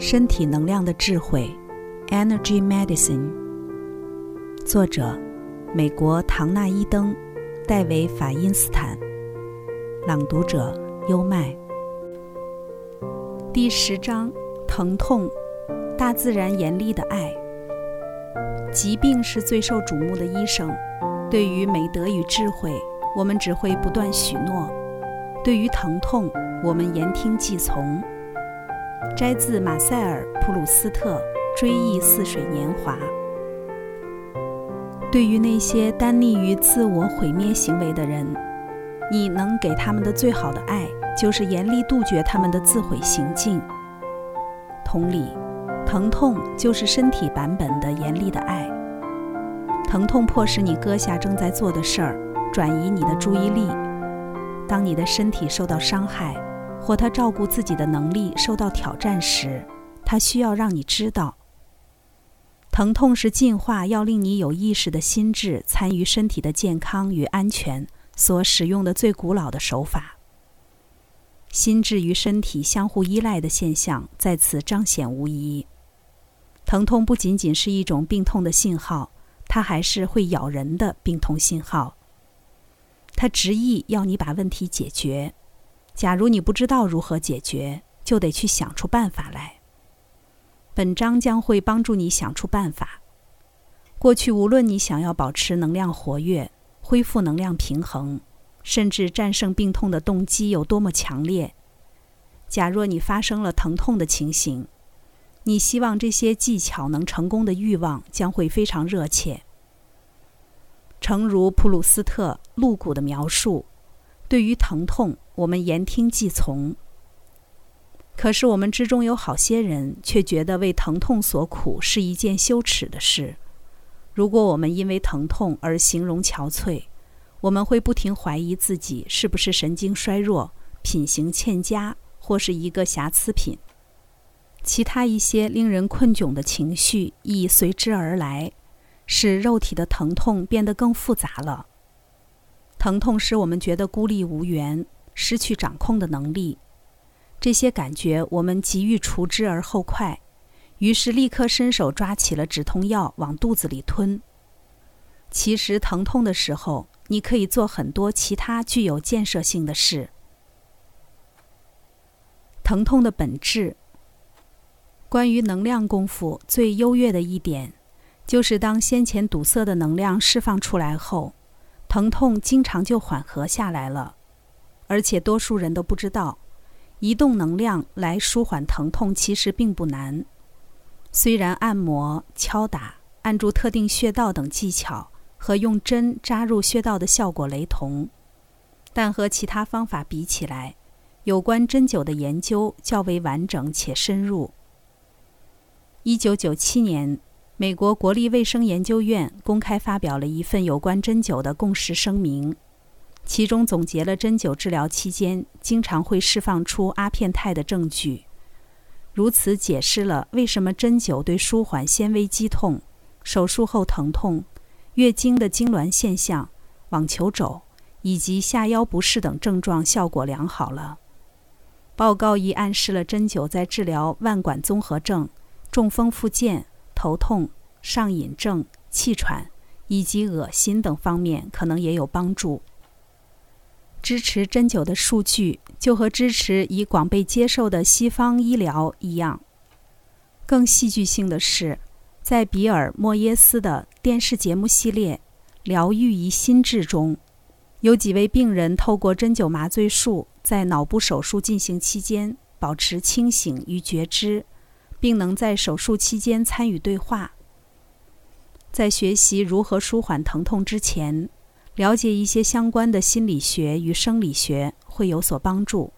身体能量的智慧，Energy Medicine。作者：美国唐纳伊登、戴维法因斯坦。朗读者：优麦。第十章：疼痛，大自然严厉的爱。疾病是最受瞩目的医生。对于美德与智慧，我们只会不断许诺；对于疼痛，我们言听计从。摘自马塞尔·普鲁斯特《追忆似水年华》。对于那些单立于自我毁灭行为的人，你能给他们的最好的爱，就是严厉杜绝他们的自毁行径。同理，疼痛就是身体版本的严厉的爱。疼痛迫使你割下正在做的事儿，转移你的注意力。当你的身体受到伤害。或他照顾自己的能力受到挑战时，他需要让你知道，疼痛是进化要令你有意识的心智参与身体的健康与安全所使用的最古老的手法。心智与身体相互依赖的现象在此彰显无疑。疼痛不仅仅是一种病痛的信号，它还是会咬人的病痛信号。它执意要你把问题解决。假如你不知道如何解决，就得去想出办法来。本章将会帮助你想出办法。过去，无论你想要保持能量活跃、恢复能量平衡，甚至战胜病痛的动机有多么强烈，假若你发生了疼痛的情形，你希望这些技巧能成功的欲望将会非常热切。诚如普鲁斯特露骨的描述。对于疼痛，我们言听计从。可是我们之中有好些人却觉得为疼痛所苦是一件羞耻的事。如果我们因为疼痛而形容憔悴，我们会不停怀疑自己是不是神经衰弱、品行欠佳，或是一个瑕疵品。其他一些令人困窘的情绪亦随之而来，使肉体的疼痛变得更复杂了。疼痛使我们觉得孤立无援，失去掌控的能力。这些感觉我们急于除之而后快，于是立刻伸手抓起了止痛药往肚子里吞。其实疼痛的时候，你可以做很多其他具有建设性的事。疼痛的本质。关于能量功夫最优越的一点，就是当先前堵塞的能量释放出来后。疼痛经常就缓和下来了，而且多数人都不知道，移动能量来舒缓疼痛其实并不难。虽然按摩、敲打、按住特定穴道等技巧和用针扎入穴道的效果雷同，但和其他方法比起来，有关针灸的研究较为完整且深入。一九九七年。美国国立卫生研究院公开发表了一份有关针灸的共识声明，其中总结了针灸治疗期间经常会释放出阿片肽的证据，如此解释了为什么针灸对舒缓纤维肌痛、手术后疼痛、月经的痉挛现象、网球肘以及下腰不适等症状效果良好了。报告亦暗示了针灸在治疗腕管综合症、中风复健。头痛、上瘾症、气喘以及恶心等方面可能也有帮助。支持针灸的数据就和支持已广被接受的西方医疗一样。更戏剧性的是，在比尔·莫耶斯的电视节目系列《疗愈与心智》中，有几位病人透过针灸麻醉术，在脑部手术进行期间保持清醒与觉知。并能在手术期间参与对话。在学习如何舒缓疼痛之前，了解一些相关的心理学与生理学会有所帮助。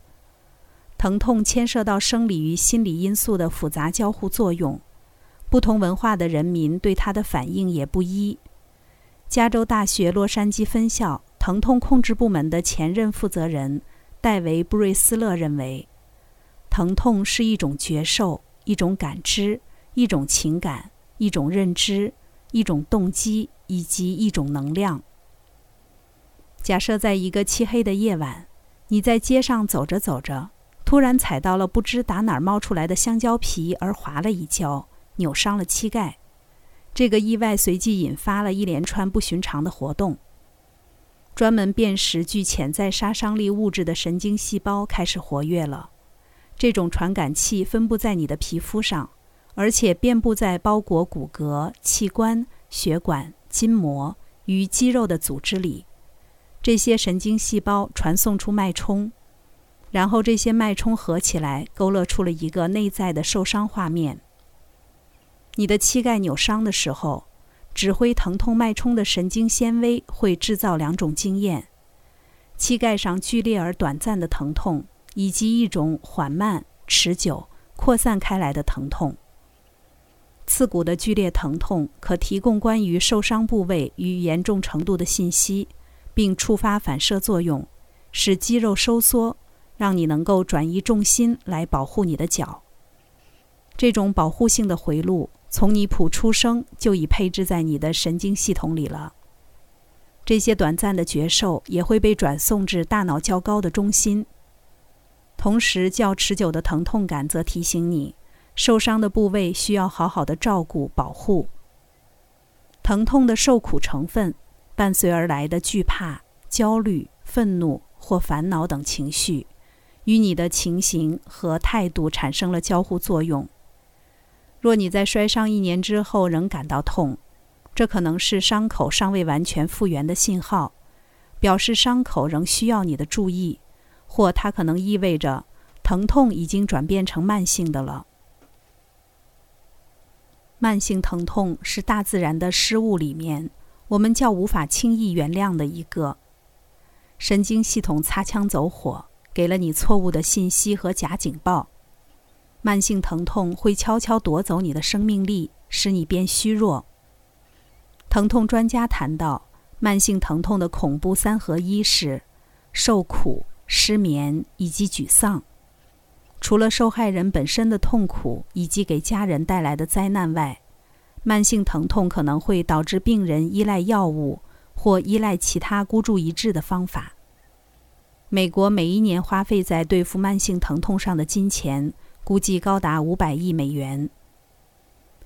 疼痛牵涉到生理与心理因素的复杂交互作用，不同文化的人民对它的反应也不一。加州大学洛杉矶分校疼痛控制部门的前任负责人戴维·布瑞斯勒认为，疼痛是一种觉受。一种感知，一种情感，一种认知，一种动机，以及一种能量。假设在一个漆黑的夜晚，你在街上走着走着，突然踩到了不知打哪儿冒出来的香蕉皮而滑了一跤，扭伤了膝盖。这个意外随即引发了一连串不寻常的活动。专门辨识具潜在杀伤力物质的神经细胞开始活跃了。这种传感器分布在你的皮肤上，而且遍布在包裹骨骼、器官、血管、筋膜与肌肉的组织里。这些神经细胞传送出脉冲，然后这些脉冲合起来，勾勒出了一个内在的受伤画面。你的膝盖扭伤的时候，指挥疼痛脉冲的神经纤维会制造两种经验：膝盖上剧烈而短暂的疼痛，以及一种缓慢、持久、扩散开来的疼痛。刺骨的剧烈疼痛可提供关于受伤部位与严重程度的信息。并触发反射作用，使肌肉收缩，让你能够转移重心来保护你的脚。这种保护性的回路从你普出生就已配置在你的神经系统里了。这些短暂的觉受也会被转送至大脑较高的中心。同时，较持久的疼痛感则提醒你，受伤的部位需要好好的照顾保护。疼痛的受苦成分。伴随而来的惧怕、焦虑、愤怒或烦恼等情绪，与你的情形和态度产生了交互作用。若你在摔伤一年之后仍感到痛，这可能是伤口尚未完全复原的信号，表示伤口仍需要你的注意，或它可能意味着疼痛已经转变成慢性的了。慢性疼痛是大自然的失误里面。我们较无法轻易原谅的一个神经系统擦枪走火，给了你错误的信息和假警报。慢性疼痛会悄悄夺走你的生命力，使你变虚弱。疼痛专家谈到，慢性疼痛的恐怖三合一是受苦、失眠以及沮丧。除了受害人本身的痛苦以及给家人带来的灾难外，慢性疼痛可能会导致病人依赖药物或依赖其他孤注一掷的方法。美国每一年花费在对付慢性疼痛上的金钱估计高达五百亿美元。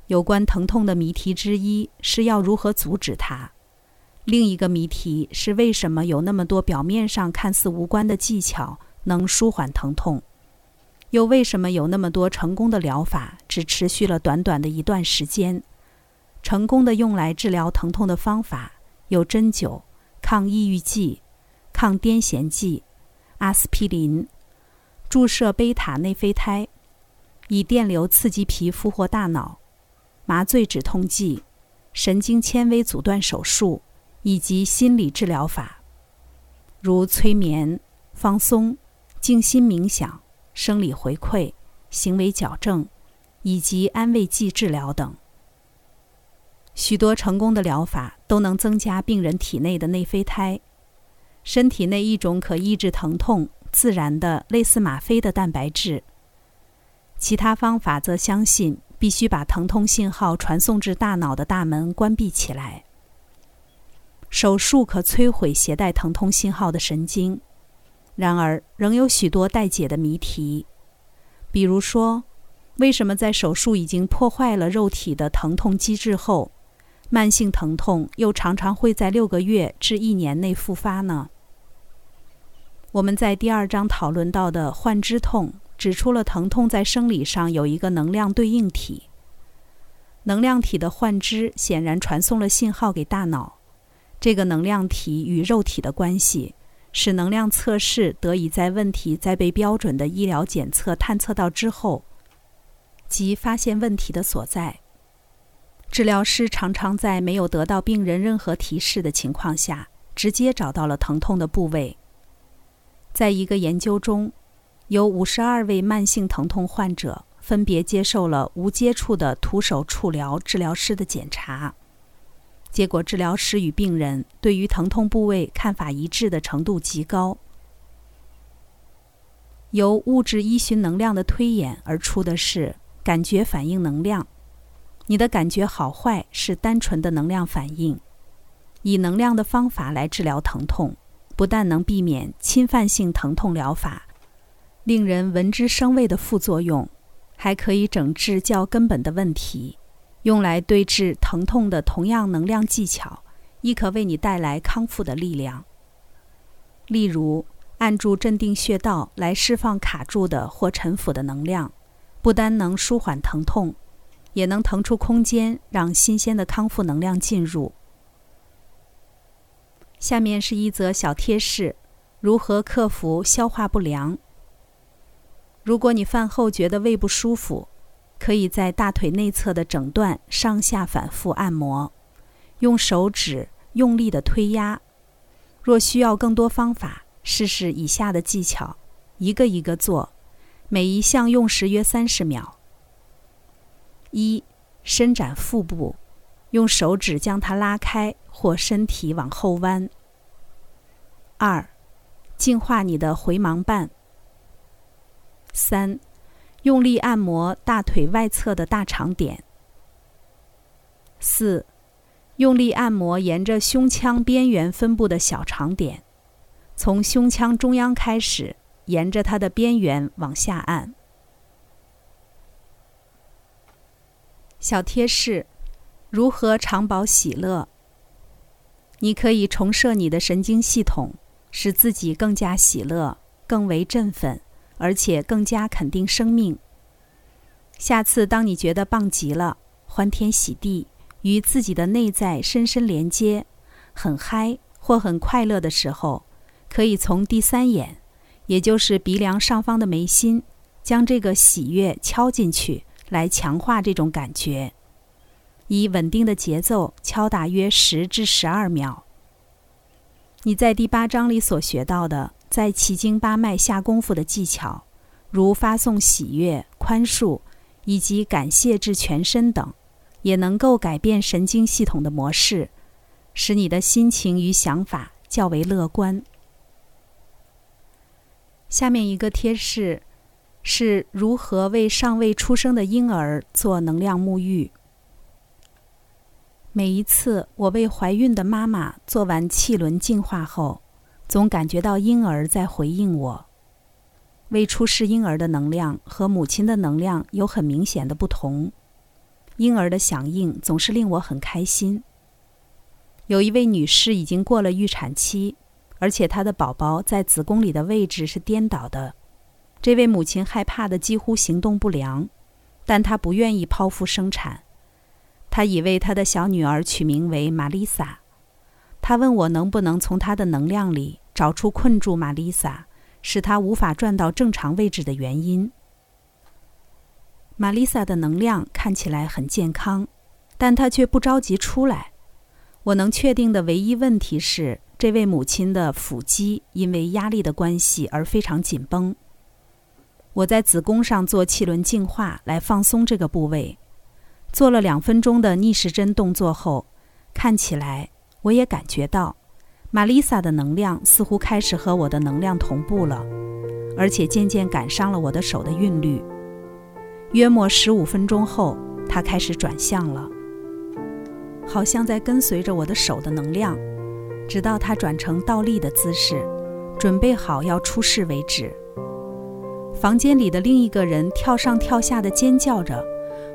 有关疼痛的谜题之一是要如何阻止它，另一个谜题是为什么有那么多表面上看似无关的技巧能舒缓疼痛，又为什么有那么多成功的疗法只持续了短短的一段时间。成功的用来治疗疼痛的方法有针灸、抗抑郁剂、抗癫痫剂、阿司匹林、注射贝塔内啡肽、以电流刺激皮肤或大脑、麻醉止痛剂、神经纤维阻断手术以及心理治疗法，如催眠、放松、静心冥想、生理回馈、行为矫正以及安慰剂治疗等。许多成功的疗法都能增加病人体内的内啡肽，身体内一种可抑制疼痛、自然的类似吗啡的蛋白质。其他方法则相信必须把疼痛信号传送至大脑的大门关闭起来。手术可摧毁携带疼痛信号的神经，然而仍有许多待解的谜题，比如说，为什么在手术已经破坏了肉体的疼痛机制后？慢性疼痛又常常会在六个月至一年内复发呢。我们在第二章讨论到的幻肢痛，指出了疼痛在生理上有一个能量对应体。能量体的幻肢显然传送了信号给大脑，这个能量体与肉体的关系，使能量测试得以在问题在被标准的医疗检测探测到之后，即发现问题的所在。治疗师常常在没有得到病人任何提示的情况下，直接找到了疼痛的部位。在一个研究中，有五十二位慢性疼痛患者分别接受了无接触的徒手触疗治疗师的检查，结果治疗师与病人对于疼痛部位看法一致的程度极高。由物质依循能量的推演而出的是感觉反应能量。你的感觉好坏是单纯的能量反应。以能量的方法来治疗疼痛，不但能避免侵犯性疼痛疗法，令人闻之生畏的副作用，还可以整治较根本的问题。用来对治疼痛的同样能量技巧，亦可为你带来康复的力量。例如，按住镇定穴道来释放卡住的或沉浮的能量，不单能舒缓疼痛，也能腾出空间，让新鲜的康复能量进入。下面是一则小贴士：如何克服消化不良？如果你饭后觉得胃不舒服，可以在大腿内侧的整段上下反复按摩，用手指用力的推压。若需要更多方法，试试以下的技巧，一个一个做，每一项用时约三十秒。一、伸展腹部，用手指将它拉开或身体往后弯。二、净化你的回盲瓣。三、用力按摩大腿外侧的大肠点。四、用力按摩沿着胸腔边缘分布的小肠点，从胸腔中央开始，沿着它的边缘往下按。小贴士：如何长保喜乐？你可以重设你的神经系统。使自己更加喜乐，更为振奋，而且更加肯定生命。下次当你觉得棒极了，欢天喜地，与自己的内在深深连接，很嗨或很快乐的时候，可以从第三眼，也就是鼻梁上方的眉心，将这个喜悦敲进去，来强化这种感觉。以稳定的节奏敲打约十至十二秒。你在第八章里所学到的，在奇经八脉下功夫的技巧，如发送喜悦、宽恕以及感谢至全身等，也能够改变神经系统的模式，使你的心情与想法较为乐观。下面一个贴士，是如何为尚未出生的婴儿做能量沐浴。每一次我为怀孕的妈妈做完气轮净化后，总感觉到婴儿在回应我。未出世婴儿的能量和母亲的能量有很明显的不同，婴儿的响应总是令我很开心。有一位女士已经过了预产期，而且她的宝宝在子宫里的位置是颠倒的，这位母亲害怕的几乎行动不良，但她不愿意剖腹生产。她已为她的小女儿取名为玛丽莎。他问我能不能从他的能量里找出困住玛丽莎、使她无法转到正常位置的原因。玛丽莎的能量看起来很健康，但她却不着急出来。我能确定的唯一问题是，这位母亲的腹肌因为压力的关系而非常紧绷。我在子宫上做气轮净化来放松这个部位。做了两分钟的逆时针动作后，看起来我也感觉到，玛丽莎的能量似乎开始和我的能量同步了，而且渐渐赶上了我的手的韵律。约莫十五分钟后，她开始转向了，好像在跟随着我的手的能量，直到她转成倒立的姿势，准备好要出世为止。房间里的另一个人跳上跳下的尖叫着。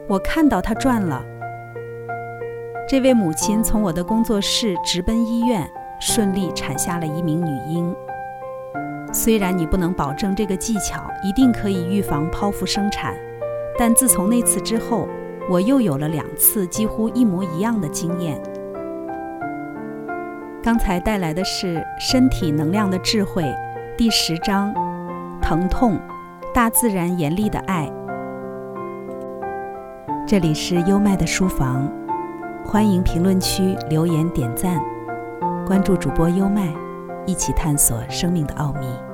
我看到他转了。这位母亲从我的工作室直奔医院，顺利产下了一名女婴。虽然你不能保证这个技巧一定可以预防剖腹生产，但自从那次之后，我又有了两次几乎一模一样的经验。刚才带来的是身体能量的智慧，第十章：疼痛，大自然严厉的爱。这里是优麦的书房，欢迎评论区留言点赞，关注主播优麦，一起探索生命的奥秘。